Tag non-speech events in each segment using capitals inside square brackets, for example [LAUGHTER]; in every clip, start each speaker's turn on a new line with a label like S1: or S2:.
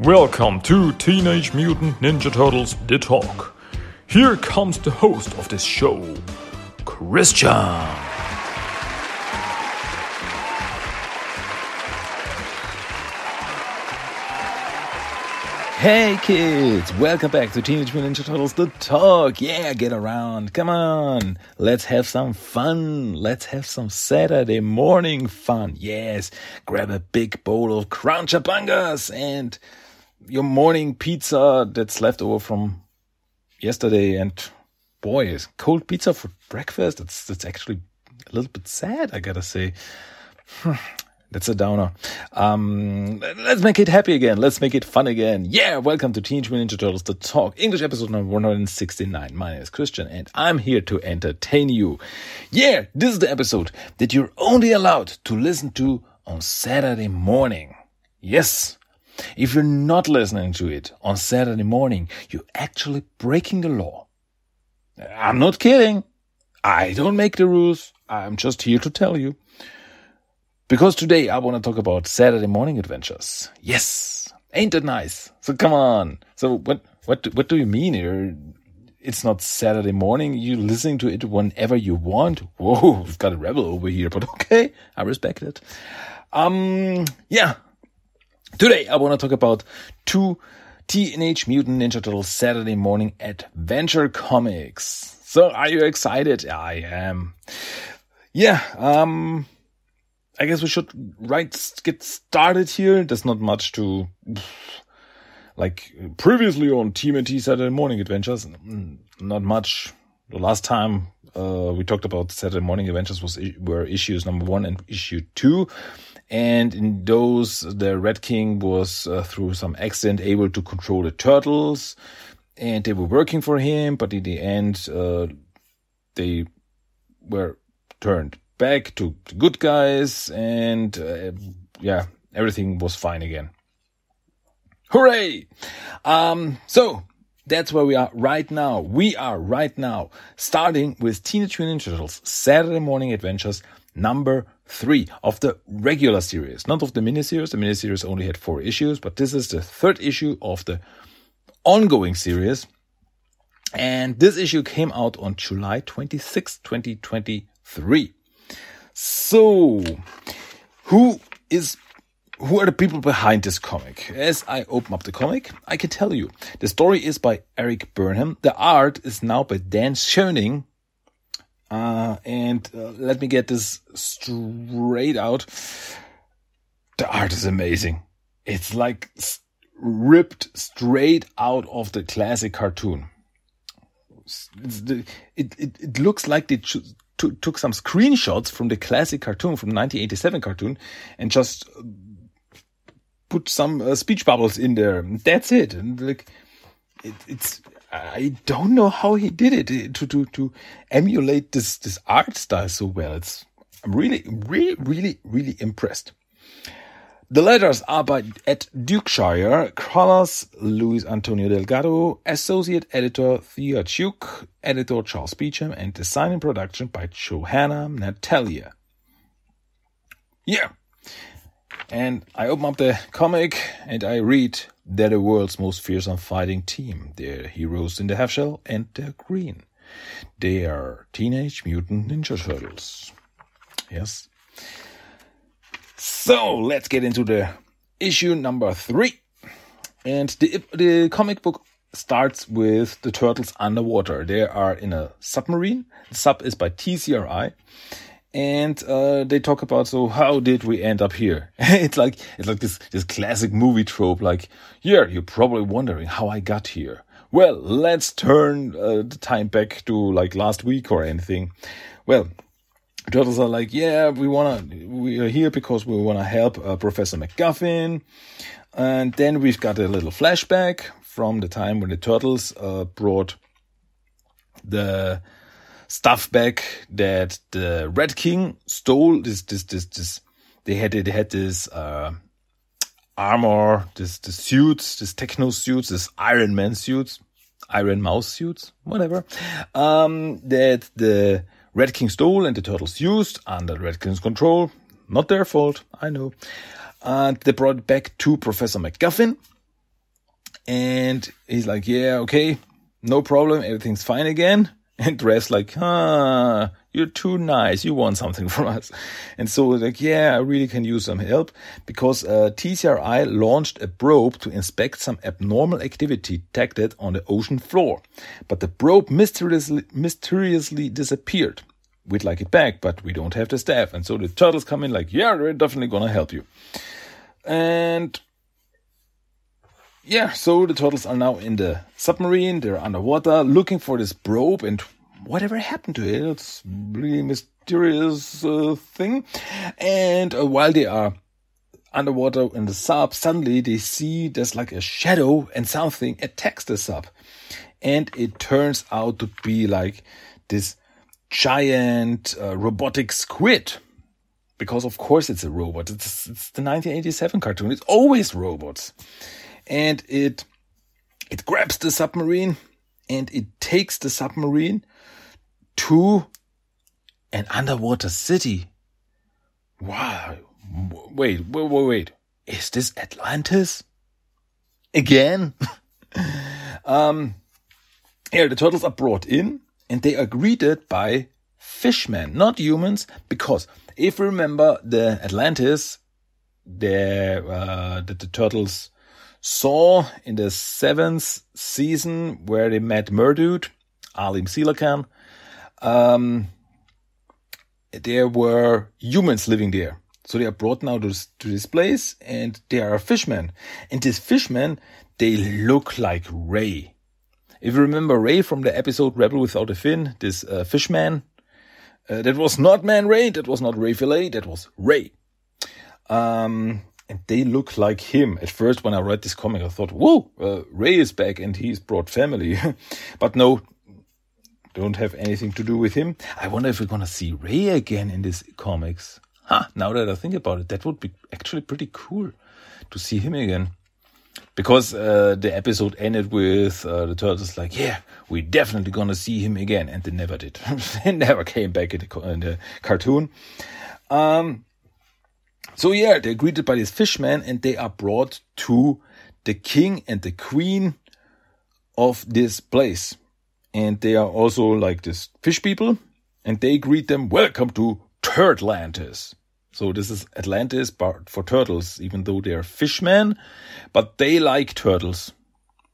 S1: Welcome to Teenage Mutant Ninja Turtles The Talk. Here comes the host of this show, Christian.
S2: Hey kids, welcome back to Teenage Mutant Ninja Turtles The Talk. Yeah, get around. Come on. Let's have some fun. Let's have some Saturday morning fun. Yes, grab a big bowl of Crunchabangas and your morning pizza that's left over from yesterday. And boy, cold pizza for breakfast. That's, that's actually a little bit sad, I gotta say. [SIGHS] That's a downer. Um, let's make it happy again. Let's make it fun again. Yeah, welcome to Teenage Mutant Ninja Turtles, the talk English episode number 169. My name is Christian and I'm here to entertain you. Yeah, this is the episode that you're only allowed to listen to on Saturday morning. Yes. If you're not listening to it on Saturday morning, you're actually breaking the law. I'm not kidding. I don't make the rules. I'm just here to tell you. Because today I want to talk about Saturday morning adventures. Yes, ain't that nice? So come on. So what what what do you mean here? It's not Saturday morning. You're listening to it whenever you want. Whoa, [LAUGHS] we've got a rebel over here, but okay, I respect it. Um, yeah. Today I want to talk about two Teenage Mutant Ninja Turtles Saturday morning adventure comics. So are you excited? I am. Yeah. Um I guess we should right get started here. There's not much to like previously on TMNT Saturday Morning Adventures. Not much. The last time uh, we talked about Saturday Morning Adventures was were issues number one and issue two, and in those the Red King was uh, through some accident able to control the turtles, and they were working for him, but in the end uh, they were turned back to the good guys, and uh, yeah, everything was fine again. Hooray! Um, so that's where we are right now. We are right now starting with Teenage Mutant Turtles Saturday Morning Adventures number three of the regular series, not of the miniseries. The miniseries only had four issues, but this is the third issue of the ongoing series. And this issue came out on July 26, 2023. So, who is who are the people behind this comic? As I open up the comic, I can tell you the story is by Erik Burnham. The art is now by Dan Schoening. Uh, and uh, let me get this straight out. The art is amazing. It's like ripped straight out of the classic cartoon. The, it, it, it looks like they took some screenshots from the classic cartoon from 1987 cartoon and just uh, put some uh, speech bubbles in there. That's it. And like, it, it's, I don't know how he did it uh, to, to, to emulate this, this art style so well. It's, I'm really, really, really, really impressed. The letters are by Ed Dukeshire, colors Luis Antonio Delgado, associate editor Thea Chuk, editor Charles Beecham, and design and production by Johanna Natalia. Yeah. And I open up the comic and I read they're the world's most fearsome fighting team. They're heroes in the half shell and they're green. They are Teenage Mutant Ninja Turtles. Yes. So let's get into the issue number three. And the, the comic book starts with the turtles underwater. They are in a submarine. The sub is by TCRI. And uh, they talk about so how did we end up here? [LAUGHS] it's like it's like this this classic movie trope. Like yeah, you're probably wondering how I got here. Well, let's turn uh, the time back to like last week or anything. Well, turtles are like, yeah, we wanna, we are here because we wanna help uh, Professor McGuffin. And then we've got a little flashback from the time when the turtles uh, brought the stuff back that the Red King stole. This, this, this, this. They had, they had this uh, armor, this, the suits, this techno suits, this Iron Man suits, Iron Mouse suits, whatever. Um, that the Red King stole and the turtles used under Red King's control. Not their fault, I know. And they brought it back to Professor McGuffin. And he's like, yeah, okay, no problem. Everything's fine again. And Dress like, ah, you're too nice. You want something [LAUGHS] from us. And so like, yeah, I really can use some help because uh, TCRI launched a probe to inspect some abnormal activity detected on the ocean floor. But the probe mysteriously, mysteriously disappeared. We'd like it back, but we don't have the staff. And so the turtles come in like, yeah, we're definitely gonna help you. And yeah, so the turtles are now in the submarine. They're underwater looking for this probe and whatever happened to it. It's really mysterious uh, thing. And uh, while they are underwater in the sub, suddenly they see there's like a shadow and something attacks the sub. And it turns out to be like this giant uh, robotic squid. Because of course it's a robot. It's, it's the 1987 cartoon. It's always robots and it it grabs the submarine and it takes the submarine to an underwater city. Wow. Wait, wait, wait, wait. Is this Atlantis? Again? [LAUGHS] um, yeah, the turtles are brought in and they are greeted by fishmen, not humans, because if you remember the Atlantis, the, uh, the, the turtles saw in the seventh season where they met Merdude, Alim Silakan, um, there were humans living there. So they are brought now to this, to this place and they are fishmen. And these fishmen, they look like Ray. If you remember Ray from the episode Rebel Without a Fin, this uh, fishman, uh, that was not Man Ray, that was not Ray Fillet, that was Ray. Um, and they look like him. At first, when I read this comic, I thought, whoa, uh, Ray is back and he's brought family. [LAUGHS] but no, don't have anything to do with him. I wonder if we're gonna see Ray again in these comics. Huh, now that I think about it, that would be actually pretty cool to see him again. Because uh, the episode ended with uh, the turtles like, yeah, we're definitely gonna see him again, and they never did. [LAUGHS] they never came back in the, in the cartoon. Um, so yeah, they're greeted by these fishmen and they are brought to the king and the queen of this place. And they are also like this fish people and they greet them, welcome to Turtlantis. So this is Atlantis but for turtles, even though they're fishmen, but they like turtles.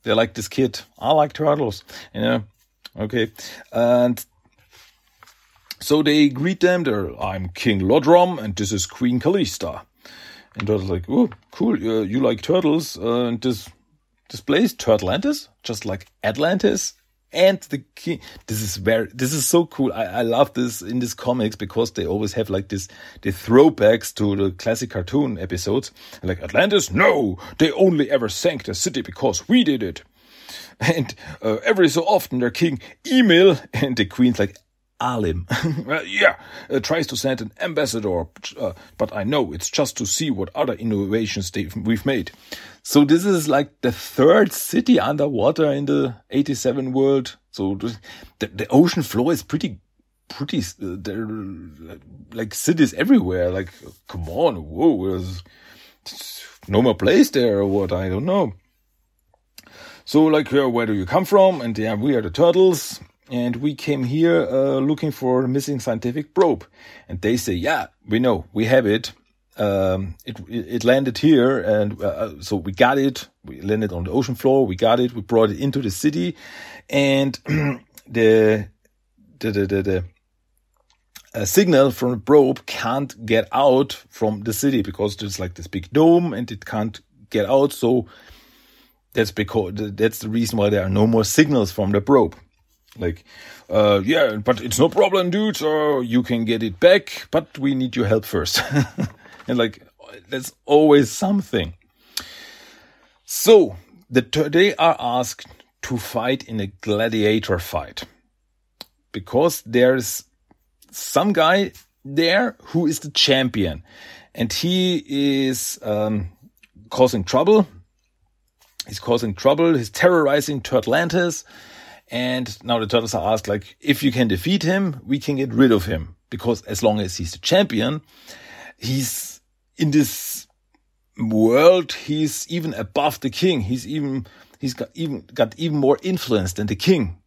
S2: They're like this kid. I like turtles, you know. Okay. And so they greet them. They're, I'm King Lodrom, and this is Queen Callista. And Turtle's like, oh, cool. Uh, you like turtles? Uh, and this this place, Turtlantis, just like Atlantis. And the king. This is very. This is so cool. I, I love this in these comics because they always have like this the throwbacks to the classic cartoon episodes. Like Atlantis, no, they only ever sank the city because we did it. [LAUGHS] And uh, every so often their king Emil [LAUGHS] and the queen's like Alim. [LAUGHS] yeah, uh, tries to send an ambassador, uh, but I know it's just to see what other innovations we've made. So this is like the third city underwater in the 87 world. So the, the ocean floor is pretty, pretty, uh, there like cities everywhere. Like, come on, whoa, there's no more place there or what? I don't know. So like, uh, where do you come from? And yeah, we are the turtles and we came here uh, looking for a missing scientific probe. And they say, yeah, we know, we have it. Um, it, it landed here, and uh, uh so we got it. We landed on the ocean floor. We got it. We brought it into the city, and [CLEARS THROAT] the the the the, the a signal from the probe can't get out from the city because there's like this big dome and it can't get out. So that's because that's the reason why there are no more signals from the probe. Like, uh, yeah, but it's no problem, dude. Uh, you can get it back, but we need your help first. [LAUGHS] and like, there's always something. So the, they are asked to fight in a gladiator fight because there's some guy there who is the champion and he is um, causing trouble. He's causing trouble. He's terrorizing Turtlantis and now the turtles are asked, like, if you can defeat him, we can get rid of him. Because as long as he's the champion, he's in this world, he's even above the king. He's even, he's got even got even more influence than the king.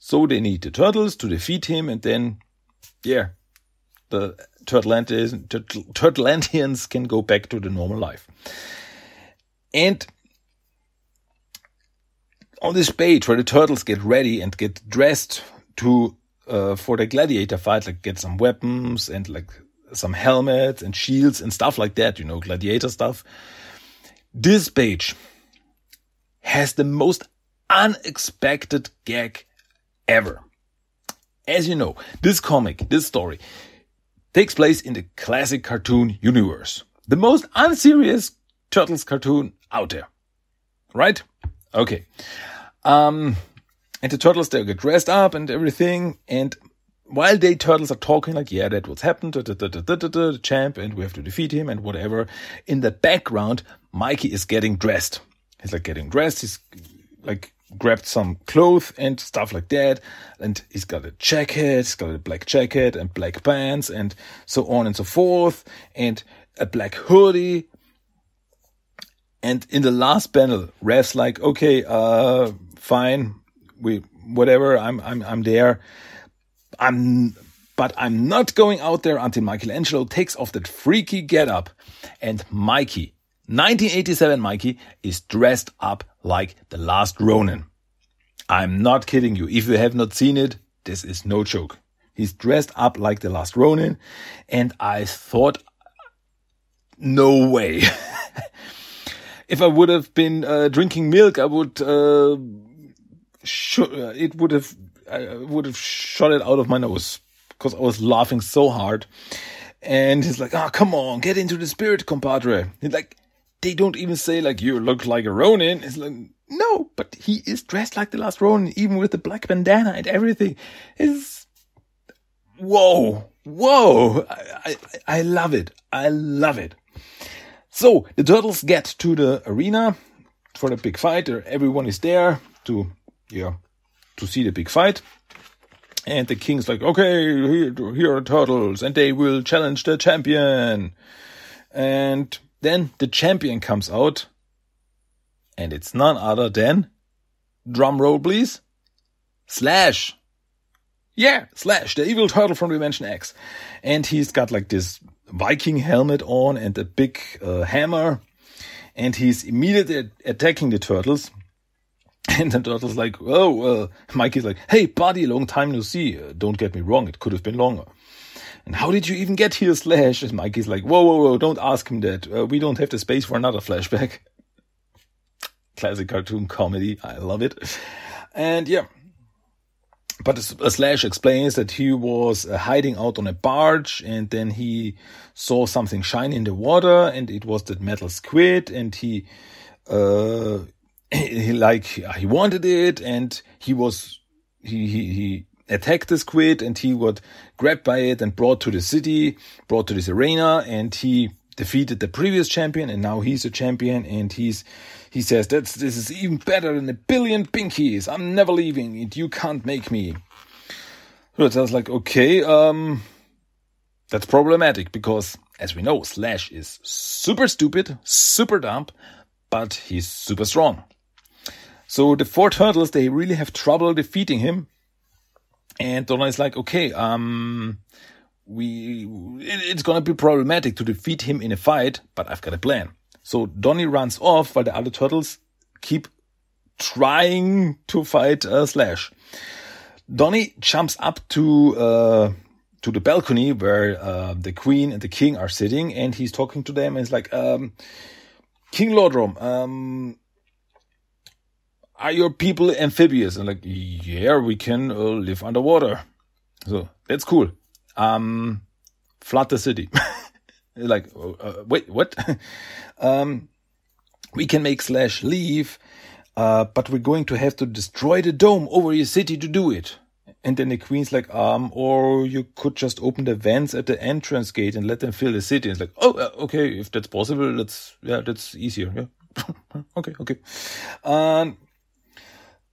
S2: So they need the turtles to defeat him, and then, yeah, the Turtlanteans, Turtlanteans can go back to the normal life. And on this page where the turtles get ready and get dressed to uh, for the gladiator fight, like get some weapons and like some helmets and shields and stuff like that, you know, gladiator stuff. This page has the most unexpected gag ever. As you know, this comic, this story, takes place in the classic cartoon universe. The most unserious Turtles cartoon out there. Right? Okay. Um, and the turtles, they get dressed up and everything. And while they turtles are talking like, yeah, that what's happened, da, da, da, da, da, the champ, and we have to defeat him and whatever. In the background, Mikey is getting dressed. He's like getting dressed. He's like grabbed some clothes and stuff like that. And he's got a jacket, he's got a black jacket and black pants and so on and so forth. And a black hoodie. And in the last panel, Raph's like, okay, uh, fine. We, whatever. I'm, I'm, I'm there. I'm, but I'm not going out there until Michelangelo takes off that freaky getup and Mikey 1987 Mikey is dressed up like the last Ronin. I'm not kidding you. If you have not seen it, this is no joke. He's dressed up like the last Ronin and I thought, no way. [LAUGHS] if I would have been uh, drinking milk, I would, uh, Uh, it would have, I would have shot it out of my nose because I was laughing so hard. And he's like, oh, come on, get into the spirit, compadre. He's like, they don't even say like you look like a Ronin. It's like no, but he is dressed like the last Ronin, even with the black bandana and everything. Is whoa, whoa! I, I, I love it. I love it. So the turtles get to the arena for the big fight. Everyone is there to yeah to see the big fight. And the king's like, okay, here, here are turtles, and they will challenge the champion. And then the champion comes out, and it's none other than, drum roll please, Slash. Yeah, Slash, the evil turtle from Dimension X. And he's got like this Viking helmet on and a big uh, hammer. And he's immediately attacking the turtles. [LAUGHS] And then turtle's like, oh, uh, [LAUGHS] Mikey's like, hey, buddy, long time no see. Uh, don't get me wrong, it could have been longer. And how did you even get here, Slash? And Mikey's like, whoa, whoa, whoa, don't ask him that. Uh, we don't have the space for another flashback. [LAUGHS] Classic cartoon comedy. I love it. And yeah. But Slash explains that he was uh, hiding out on a barge and then he saw something shine in the water and it was that metal squid and he, uh, he [CLEARS THROAT] like, he wanted it and he was, he, he, he attacked the squid and he got grabbed by it and brought to the city, brought to this arena and he defeated the previous champion and now he's a champion and he's he says that's this is even better than a billion pinkies. I'm never leaving it. you can't make me. So it was like, okay, um that's problematic because as we know, Slash is super stupid, super dumb, but he's super strong. So the four turtles, they really have trouble defeating him and Donner is like, okay, um, we, it's gonna be problematic to defeat him in a fight, but I've got a plan. So Donnie runs off while the other turtles keep trying to fight uh, Slash. Donnie jumps up to, uh, to the balcony where, uh, the queen and the king are sitting and he's talking to them and he's like, um, King Lordrum, um, are your people amphibious? And like, yeah, we can uh, live underwater. So that's cool. Um, flood the city. [LAUGHS] like, uh, uh wait, what? [LAUGHS] um, we can make Slash leave, uh, but we're going to have to destroy the dome over your city to do it. And then the queen's like, um, or you could just open the vents at the entrance gate and let them fill the city. It's like, oh, uh, okay, if that's possible, that's, yeah, that's easier. Yeah. [LAUGHS] okay, okay. Um,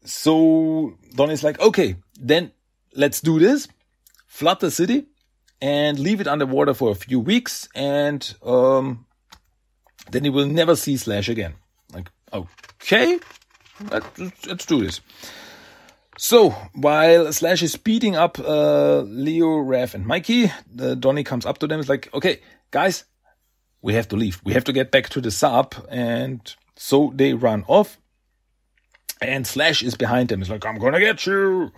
S2: so Don is like, okay, then let's do this. Flood the city and leave it underwater for a few weeks, and um, then you will never see Slash again. Like, okay, let's, let's do this. So while Slash is beating up uh, Leo, Raph, and Mikey, uh, Donnie comes up to them. It's like, okay, guys, we have to leave. We have to get back to the sub, and so they run off. And Slash is behind them. It's like, I'm gonna get you.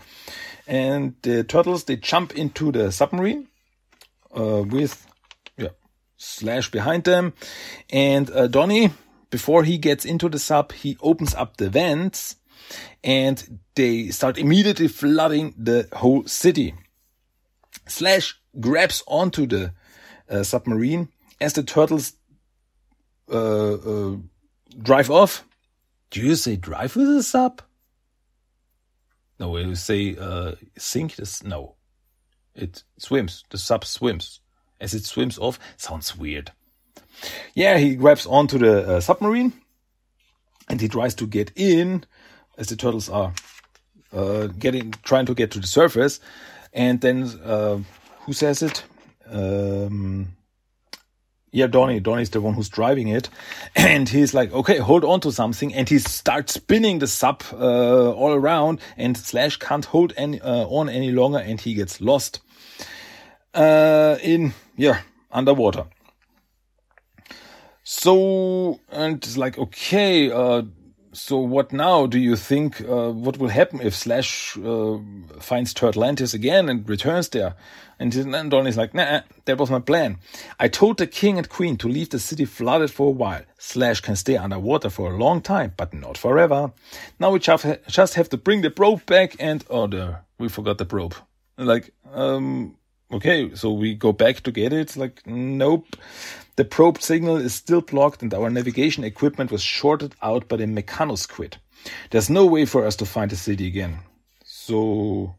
S2: And the turtles they jump into the submarine uh, with yeah Slash behind them, and uh, Donnie before he gets into the sub, he opens up the vents and they start immediately flooding the whole city. Slash grabs onto the uh, submarine as the turtles uh, uh, drive off. Do you say drive with a sub? No, you say uh, sink this. No, it swims. The sub swims. As it swims off, sounds weird. Yeah, he grabs onto the uh, submarine and he tries to get in as the turtles are uh, getting trying to get to the surface, and then uh, who says it? Um, yeah, Donnie. Donnie's the one who's driving it, [CLEARS THROAT] and he's like, "Okay, hold on to something," and he starts spinning the sub uh, all around, and Slash can't hold any uh, on any longer, and he gets lost uh, in yeah underwater. So and it's like, okay, uh, so what now do you think uh, what will happen if slash uh, finds turtlantis again and returns there? And then donnie's like nah that was my plan. I told the king and queen to leave the city flooded for a while. Slash can stay underwater for a long time but not forever. Now we just have to bring the probe back and oh the we forgot the probe. Like um okay so we go back to get it? Like nope the probe signal is still blocked and our navigation equipment was shorted out by the mechanosquid. There's no way for us to find the city again. So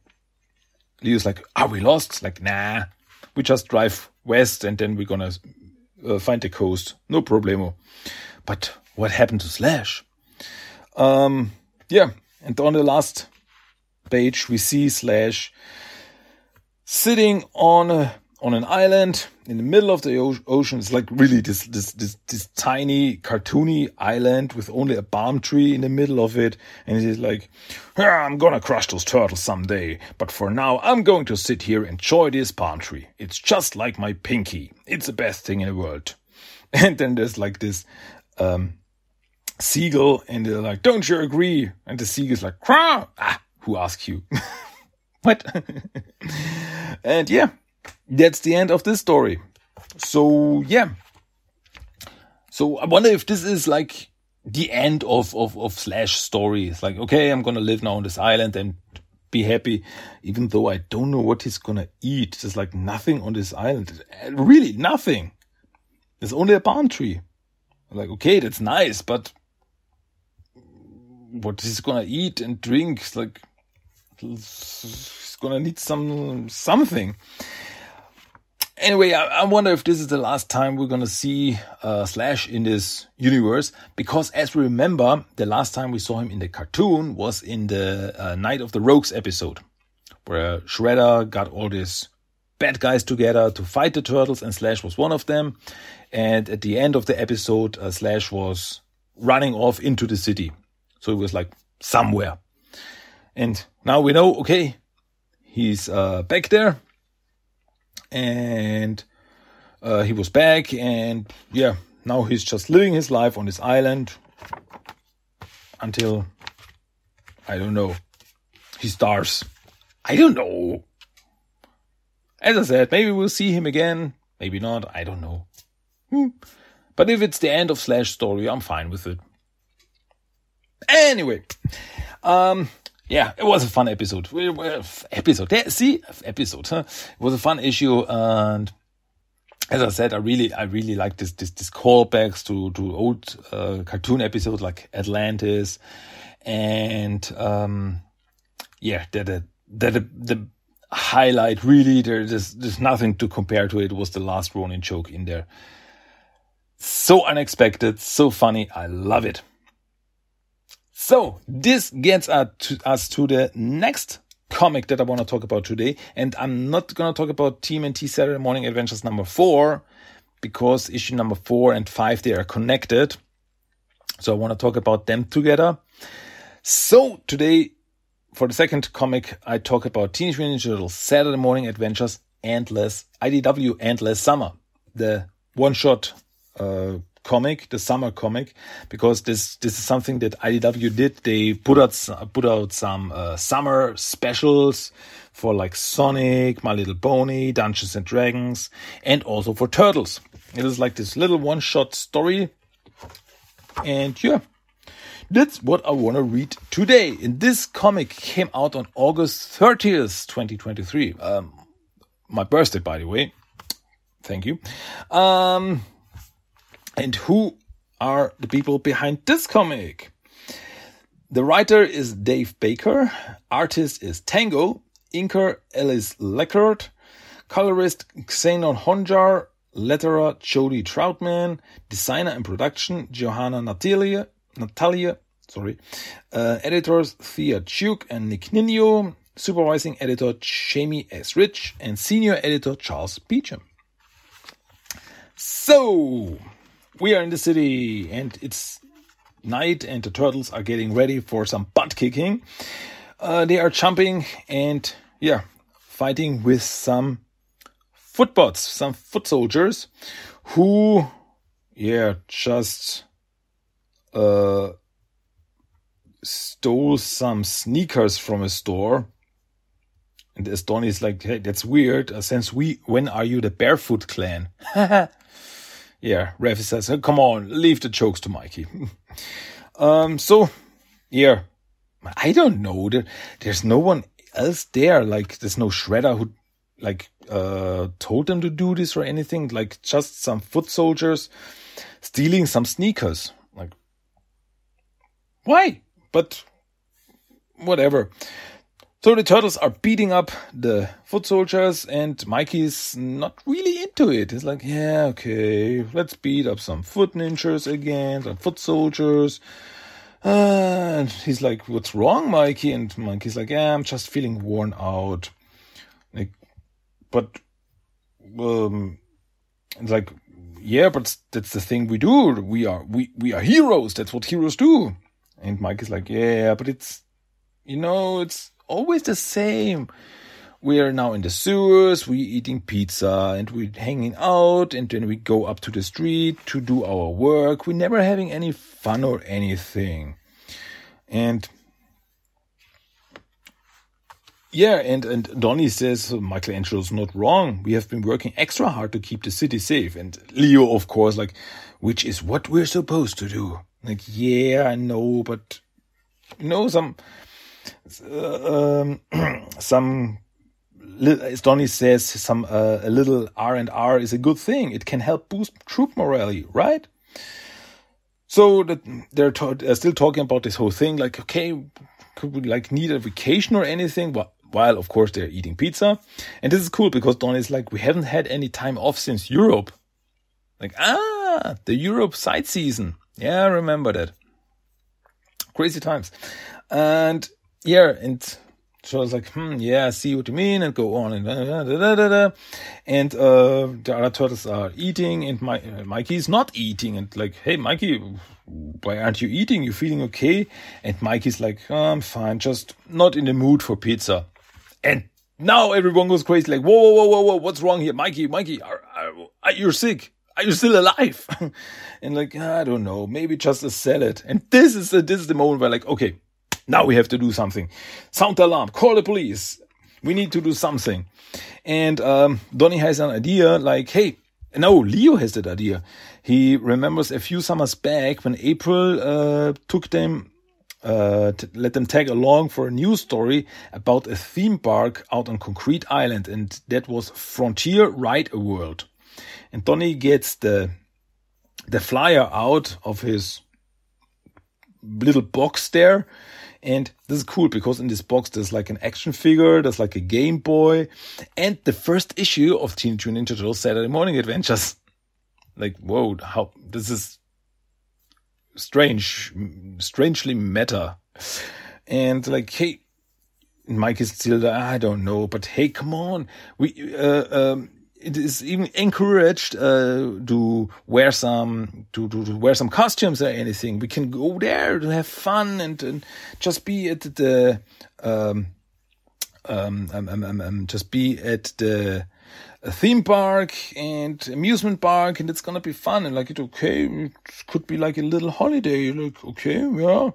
S2: Leo's like, are we lost? Like, nah, we just drive west and then we're gonna uh, find the coast. No problemo. But what happened to Slash? Um, yeah, and on the last page we see Slash sitting on a on an island in the middle of the ocean. It's like really this, this, this, this tiny cartoony island with only a palm tree in the middle of it. And he's like, I'm gonna crush those turtles someday. But for now, I'm going to sit here and enjoy this palm tree. It's just like my pinky. It's the best thing in the world. [LAUGHS] And then there's like this, um, seagull and they're like, don't you agree? And the seagull's like, ah, who asked you? [LAUGHS] what? [LAUGHS] and yeah, that's the end of this story. So yeah. So I wonder if this is like the end of, of, of Slash story. It's like, okay, I'm gonna live now on this island and be happy, even though I don't know what he's gonna eat. There's like nothing on this island. Really, nothing. There's only a palm tree. Like, okay, that's nice, but what he's gonna eat and drink is like he's gonna need some something anyway, I, I, wonder if this is the last time we're gonna see uh, Slash in this universe, because as we remember, the last time we saw him in the cartoon was in the uh, Night of the Rogues episode, where Shredder got all these bad guys together to fight the turtles, and Slash was one of them. And at the end of the episode, uh, Slash was running off into the city, so it was like somewhere. And now we know, okay, he's uh, back there and uh, he was back and yeah now he's just living his life on this island until i don't know he stars i don't know. As i said maybe we'll see him again maybe not i don't know. Hmm. but if it's the end of slash story i'm fine with it. Anyway um yeah, it was a fun episode. Episode, see, episode. Huh? It was a fun issue, and as I said, I really, I really like this, this, this callbacks to to old uh, cartoon episodes like Atlantis, and um, yeah, that the that the, the highlight really there's there's nothing to compare to it was the last Ronin joke in there. So unexpected, so funny. I love it. So this gets us to the next comic that I want to talk about today. And I'm not going to talk about TMNT Saturday Morning Adventures number four because issue number four and five, they are connected. So I want to talk about them together. So today, for the second comic, I talk about Teenage Mutant Ninja Turtles Saturday Morning Adventures Endless IDW Endless Summer, the one-shot uh, comic, the summer comic, because this this is something that IDW did. They put out put out some uh, summer specials for like Sonic, My Little Pony, Dungeons and Dragons, and also for Turtles. It is like this little one shot story, and yeah. That's what I want to read today. And this comic came out on August 30th, 2023. Um, my birthday, by the way. Thank you. Um, and who are the people behind this comic? The writer is Dave Baker, artist is Tango, inker Alice Leckert, colorist Xenon Honjar, letterer Jody Troutman, designer and production Johanna Natalia, Natalia, sorry, uh, editors Thea Chuk and Nick Nino, supervising editor Jamie S. Rich, and senior editor Charles Beecham. So, we are in the city and it's night and the turtles are getting ready for some butt kicking. Uh, they are jumping and, yeah, fighting with some footbots, some foot soldiers who, yeah, just, uh, stole some sneakers from a store. And as Donnie's like, hey, that's weird. Uh, since we, when are you the barefoot clan? [LAUGHS] yeah, Raffi says, oh, come on, leave the jokes to Mikey. [LAUGHS] um, so, yeah, I don't know. There, there's no one else there. Like, there's no shredder who, like, uh, told them to do this or anything. Like, just some foot soldiers stealing some sneakers. Like, why? But, whatever. So the turtles are beating up the foot soldiers, and Mikey's not really into it. He's like, yeah, okay, let's beat up some foot ninjas again, some foot soldiers. Uh, and he's like, what's wrong, Mikey? And Mikey's like, yeah, I'm just feeling worn out. Like, but, um, it's like, yeah, but that's the thing we do. We are, we, we are heroes. That's what heroes do. And Mike is like, yeah, but it's, you know, it's, always the same. We are now in the sewers, we eating pizza and we hanging out and then we go up to the street to do our work. We're never having any fun or anything. And yeah, and, and Donnie says Michelangelo's not wrong. We have been working extra hard to keep the city safe. And Leo, of course, like, which is what we're supposed to do. Like, yeah, I know, but you know, some um, [CLEARS THROAT] some as Donnie says, some uh, a little R and R is a good thing. It can help boost troop morale, right? So that they're uh, still talking about this whole thing, like, okay, could we like need a vacation or anything? Well, while of course they're eating pizza, and this is cool because Donnie's like, we haven't had any time off since Europe. Like, ah, the Europe side season. Yeah, I remember that. Crazy times, and yeah, and so I was like, hmm, yeah, I see what you mean, and go on and da, da, da, and uh, the other turtles are eating, and my uh, is not eating, and like, hey, Mikey, why aren't you eating? You feeling okay? And Mikey's like, oh, I'm fine, just not in the mood for pizza. And now everyone goes crazy, like, whoa, whoa, whoa, whoa, what's wrong here, Mikey? Mikey, are, are, are you're sick? Are you still alive? [LAUGHS] and like, I don't know, maybe just a salad. And this is the, this is the moment where like, okay, now we have to do something. Sound the alarm. Call the police. We need to do something. And um, Donnie has an idea like, hey, no, Leo has that idea. He remembers a few summers back when April uh, took them, uh, let them tag along for a news story about a theme park out on Concrete Island, and that was Frontier Ride a World. And Donnie gets the the flyer out of his little box there and this is cool because in this box there's like an action figure, there's like a Game Boy, and the first issue of Teenage Mutant Ninja Turtles Saturday Morning Adventures. Like, whoa, how this is strange, strangely meta. And like, hey, Mike is still there. I don't know, but hey, come on. We, uh, um, it is even encouraged uh, to wear some to, to, to, wear some costumes or anything. We can go there to have fun and, and just be at the um, um, um, um, um, um just be at the theme park and amusement park, and it's gonna be fun. And like it okay, it could be like a little holiday. Like okay, yeah,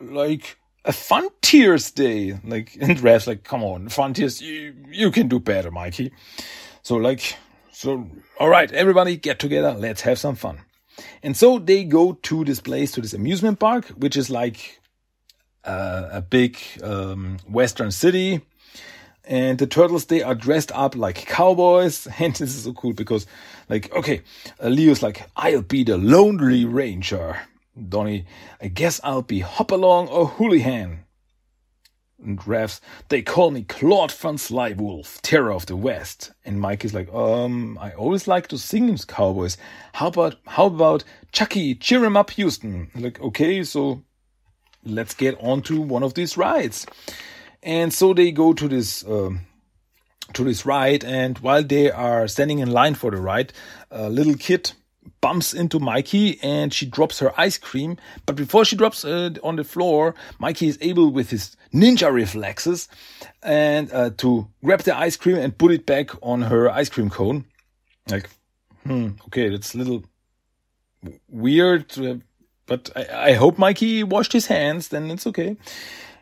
S2: like a fun tears day. Like [LAUGHS] and Rev's like, come on, fun tears, you you can do better, Mikey. So like, so, all right, everybody get together. Let's have some fun. And so they go to this place, to this amusement park, which is like uh, a big um, Western city. And the turtles, they are dressed up like cowboys. [LAUGHS] And this is so cool because, like, okay, uh, Leo's like, I'll be the Lonely Ranger. Donnie, I guess I'll be Hopalong or Houlihan and Rev's, they call me Claude Van Slywolf, Terror of the West. And Mike is like, um, I always like to sing cowboys. How about, how about Chucky, cheer him up, Houston? like, okay, so let's get on to one of these rides. And so they go to this, um, to this ride. And while they are standing in line for the ride, a little kid bumps into Mikey and she drops her ice cream. But before she drops it on the floor, Mikey is able with his ninja reflexes and uh, to grab the ice cream and put it back on her ice cream cone. Like, hmm, okay, that's a little weird, uh, but I, I, hope Mikey washed his hands, then it's okay.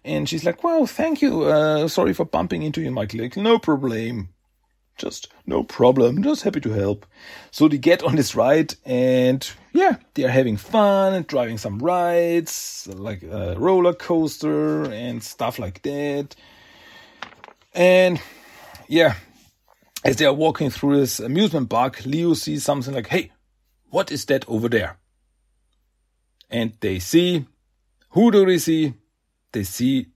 S2: And she's like, well, thank you. Uh, sorry for bumping into you, Mikey. Like, no problem. Just no problem. Just happy to help. So they get on this ride and yeah, they're having fun and driving some rides like a roller coaster and stuff like that. And yeah, as they are walking through this amusement park, Leo sees something like, Hey, what is that over there? And they see, who do they see? They see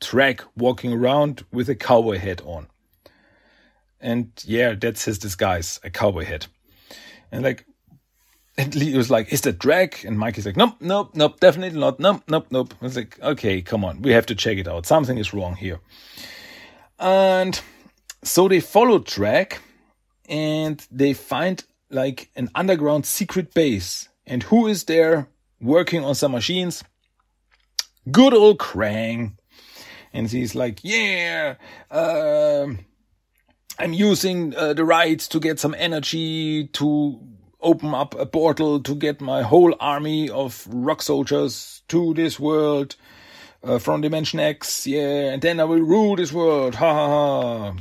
S2: Drag walking around with a cowboy hat on. And yeah, that's his disguise, a cowboy hat. And like, and Lee was like, is that drag? And Mikey's like, nope, nope, nope, definitely not. Nope, nope, nope. I was like, okay, come on. We have to check it out. Something is wrong here. And so they follow drag and they find like an underground secret base. And who is there working on some machines? Good old Krang. And he's like, yeah, um, I'm using uh, the rights to get some energy to open up a portal to get my whole army of rock soldiers to this world uh, from Dimension X. Yeah, and then I will rule this world. Ha ha ha.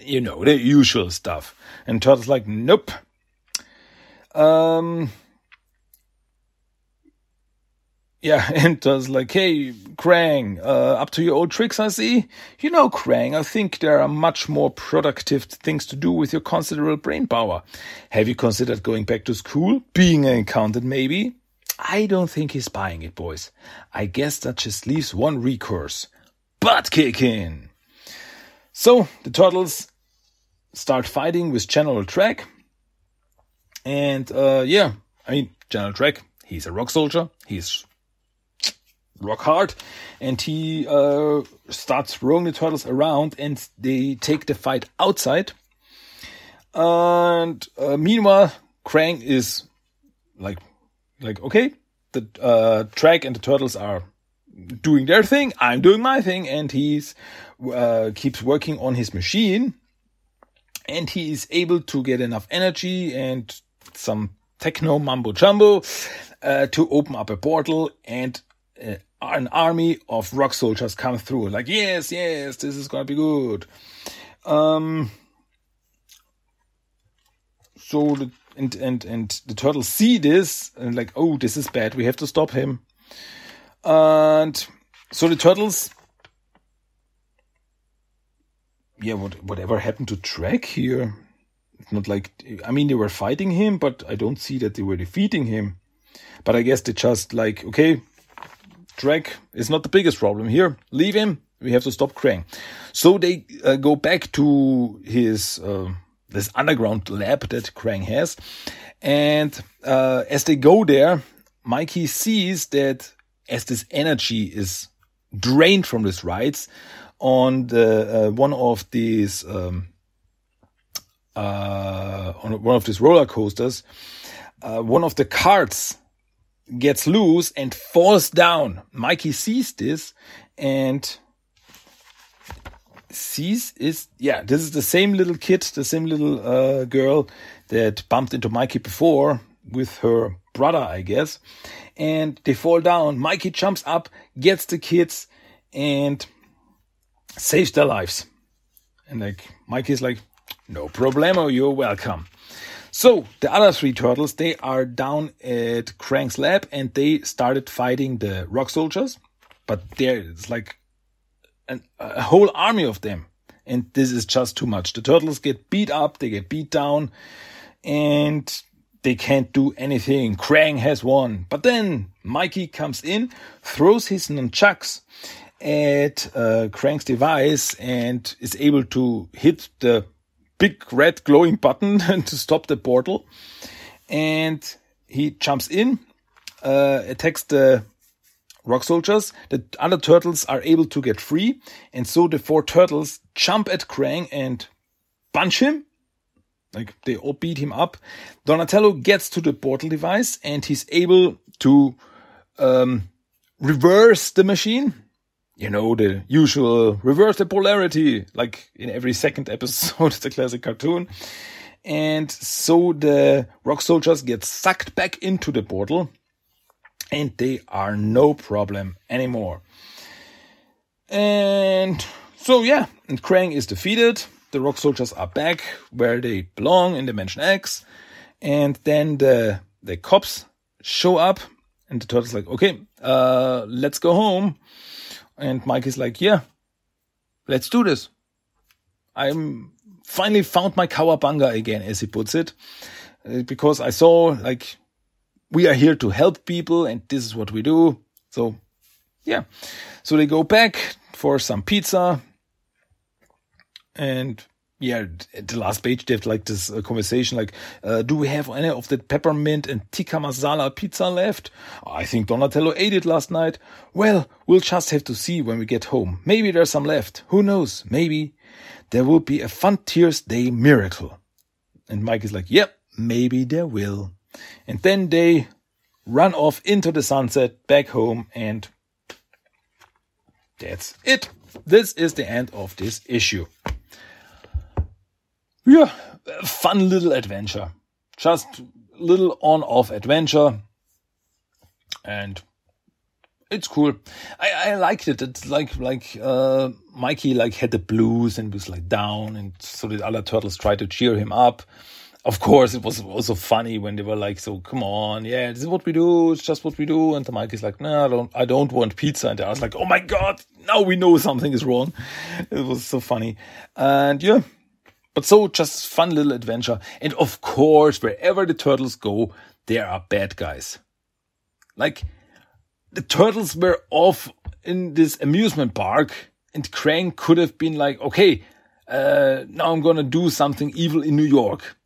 S2: You know, the usual stuff. And Turtle's like, nope. Um, yeah, [LAUGHS] and does like, hey, Krang, uh, up to your old tricks, I see. You know, Krang, I think there are much more productive things to do with your considerable brain power. Have you considered going back to school? Being an accountant, maybe? I don't think he's buying it, boys. I guess that just leaves one recourse. Butt kicking! So, the turtles start fighting with General Drag. And, uh, yeah, I mean, General Drag, he's a rock soldier. He's rock hard and he uh, starts throwing the turtles around and they take the fight outside. And uh, meanwhile krang is like like okay the uh, drag and the turtles are doing their thing i'm doing my thing and he's uh, keeps working on his machine and he is able to get enough energy and some techno mumbo jumbo uh, to open up a portal and uh, an army of rock soldiers come through. Like, yes, yes, this is gonna be good. Um, so the and and and the turtles see this and like, oh, this is bad. We have to stop him. And so the turtles, yeah, what whatever happened to Drag here? It's not like I mean they were fighting him, but I don't see that they were defeating him. But I guess they just like, okay, Drag is not the biggest problem here. Leave him. We have to stop Krang. So they uh, go back to his uh, this underground lab that Krang has, and uh, as they go there, Mikey sees that as this energy is drained from these rides, on the uh, one of these um, uh, on one of these roller coasters, uh, one of the carts gets loose and falls down. Mikey sees this and sees is yeah this is the same little kid the same little uh, girl that bumped into mikey before with her brother i guess. And they fall down. Mikey jumps up gets the kids and saves their lives. And like mikey's like no problemo you're welcome so the other three turtles they are down at krang's lab and they started fighting the rock soldiers but there it's like an, a whole army of them. And this is just too much. The turtles get beat up, they get beat down, and they can't do anything. Krang has won. But then Mikey comes in, throws his nunchucks at uh, Krang's device, and is able to hit the big red glowing button [LAUGHS] to stop the portal. And he jumps in, uh, attacks the rock soldiers, the other turtles are able to get free, and so the four turtles jump at Krang and punch him. Like they all beat him up. Donatello gets to the portal device and he's able to um, reverse the machine. You know, the usual reverse the polarity, like in every second episode, [LAUGHS] a classic cartoon. And so the rock soldiers get sucked back into the portal and they are no problem anymore. And so yeah, and Krang is defeated. The rock soldiers are back where they belong in Dimension X. And then the the cops show up and the turtle's like, okay, uh, let's go home. And Mike is like, yeah, let's do this. I'm finally found my cowabunga again, as he puts it, uh, because I saw like we are here to help people and this is what we do. So yeah. So they go back for some pizza and yeah, at the last page they have like this uh, conversation like, uh, do we have any of that peppermint and tikka masala pizza left? I think Donatello ate it last night. Well, we'll just have to see when we get home. Maybe there's some left. Who knows? Maybe there will be a Fun Tears Day miracle. And Mike is like, yep, maybe there will. And then they run off into the sunset, back home, and that's it. This is the end of this issue. Yeah, fun little adventure. Just little on-off adventure. And it's cool. I, I liked it. It's like like uh, Mikey like had the blues and was like down, and so the other turtles tried to cheer him up of course, it was also funny when they were like, "So come on, yeah, this is what we do. It's just what we do." And the Mike is like, "No, I don't. I don't want pizza." And I was like, "Oh my god, now we know something is wrong." It was so funny, and yeah, but so just fun little adventure. And of course, wherever the turtles go, there are bad guys. Like the turtles were off in this amusement park, and Krang could have been like, "Okay, uh, now I'm gonna do something evil in New York."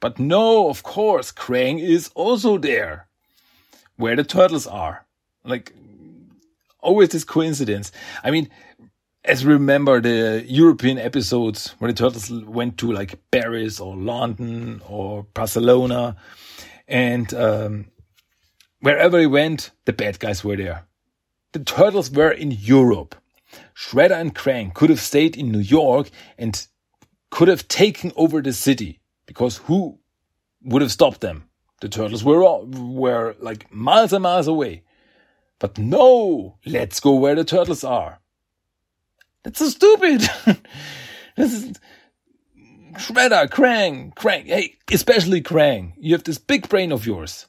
S2: But no, of course, Krang is also there. Where the turtles are. Like, always this coincidence. I mean, as we remember the European episodes where the turtles went to like Paris or London or Barcelona and um, wherever they went, the bad guys were there. The turtles were in Europe. Shredder and Krang could have stayed in New York and could have taken over the city because who would have stopped them? The turtles were all, were like miles and miles away. But no, let's go where the turtles are. That's so stupid. [LAUGHS] this is Shredder, Krang, Krang. Hey, especially Krang. You have this big brain of yours.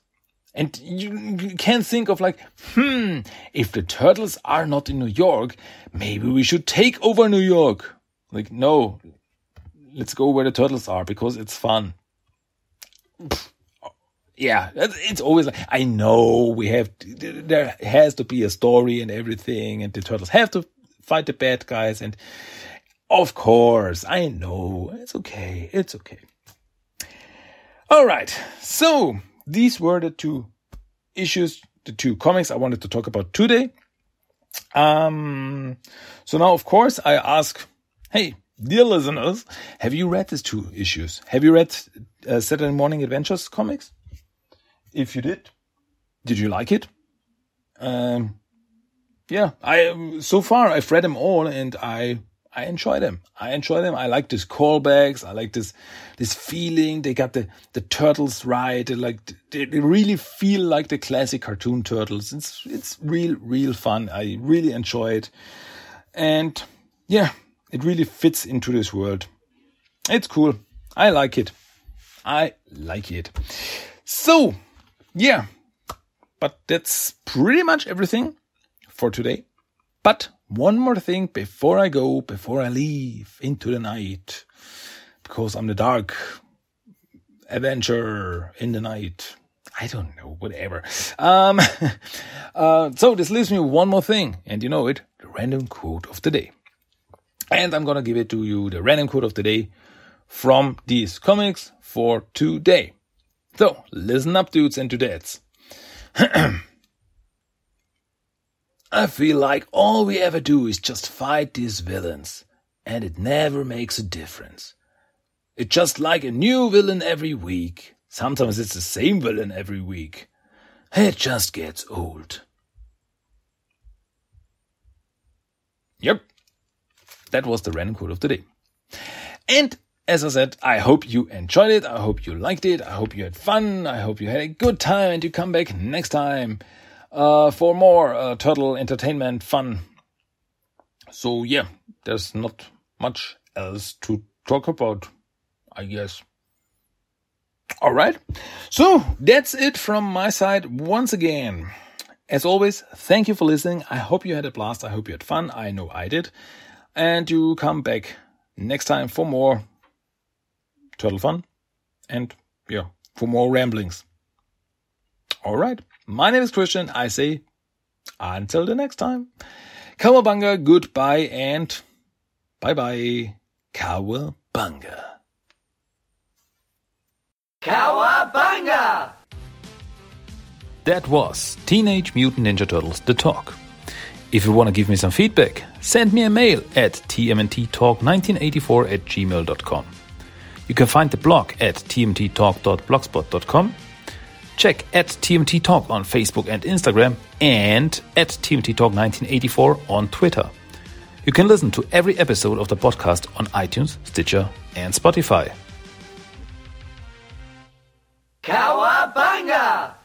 S2: And you, can't think of like, hmm, if the turtles are not in New York, maybe we should take over New York. Like, no, let's go where the turtles are because it's fun. Yeah, it's always like, I know we have, there has to be a story and everything, and the turtles have to fight the bad guys. And of course, I know it's okay. It's okay. All right. So these were the two issues, the two comics I wanted to talk about today. Um, so now, of course, I ask, Hey, dear listeners, have you read these two issues? Have you read uh, Saturday Morning Adventures comics? If you did, did you like it? Um, yeah, I so far I've read them all and I I enjoy them. I enjoy them. I like these callbacks. I like this this feeling. They got the the turtles right. They like they, they really feel like the classic cartoon turtles. It's it's real real fun. I really enjoy it, and yeah, it really fits into this world. It's cool. I like it. I like it. So yeah, but that's pretty much everything for today. But one more thing before I go, before I leave into the night, because I'm the dark avenger in the night. I don't know, whatever. Um, [LAUGHS] uh, so this leaves me one more thing, and you know it, the random quote of the day. And I'm gonna give it to you, the random quote of the day from these comics for today. So listen up, dudes and dudettes. [CLEARS THROAT] I feel like all we ever do is just fight these villains, and it never makes a difference. It's just like a new villain every week. Sometimes it's the same villain every week. It just gets old. Yep. That was the random quote of the day. And as I said, I hope you enjoyed it. I hope you liked it. I hope you had fun. I hope you had a good time and you come back next time uh, for more uh, turtle entertainment fun. So yeah, there's not much else to talk about, I guess. All right. So that's it from my side once again. As always, thank you for listening. I hope you had a blast. I hope you had fun. I know I did. And you come back next time for more turtle fun and yeah, for more ramblings. All right. My name is Christian. I say until the next time. Cowabunga, goodbye and bye bye. Cowabunga.
S3: Cowabunga!
S2: That was Teenage Mutant Ninja Turtles The Talk. If you want to give me some feedback, send me a mail at tmnttalk1984 at gmail.com. You can find the blog at tmnttalk.blogspot.com Check at TMNT Talk on Facebook and Instagram and at TMNT Talk 1984 on Twitter. You can listen to every episode of the podcast on iTunes, Stitcher, and Spotify.
S3: Cowabunga!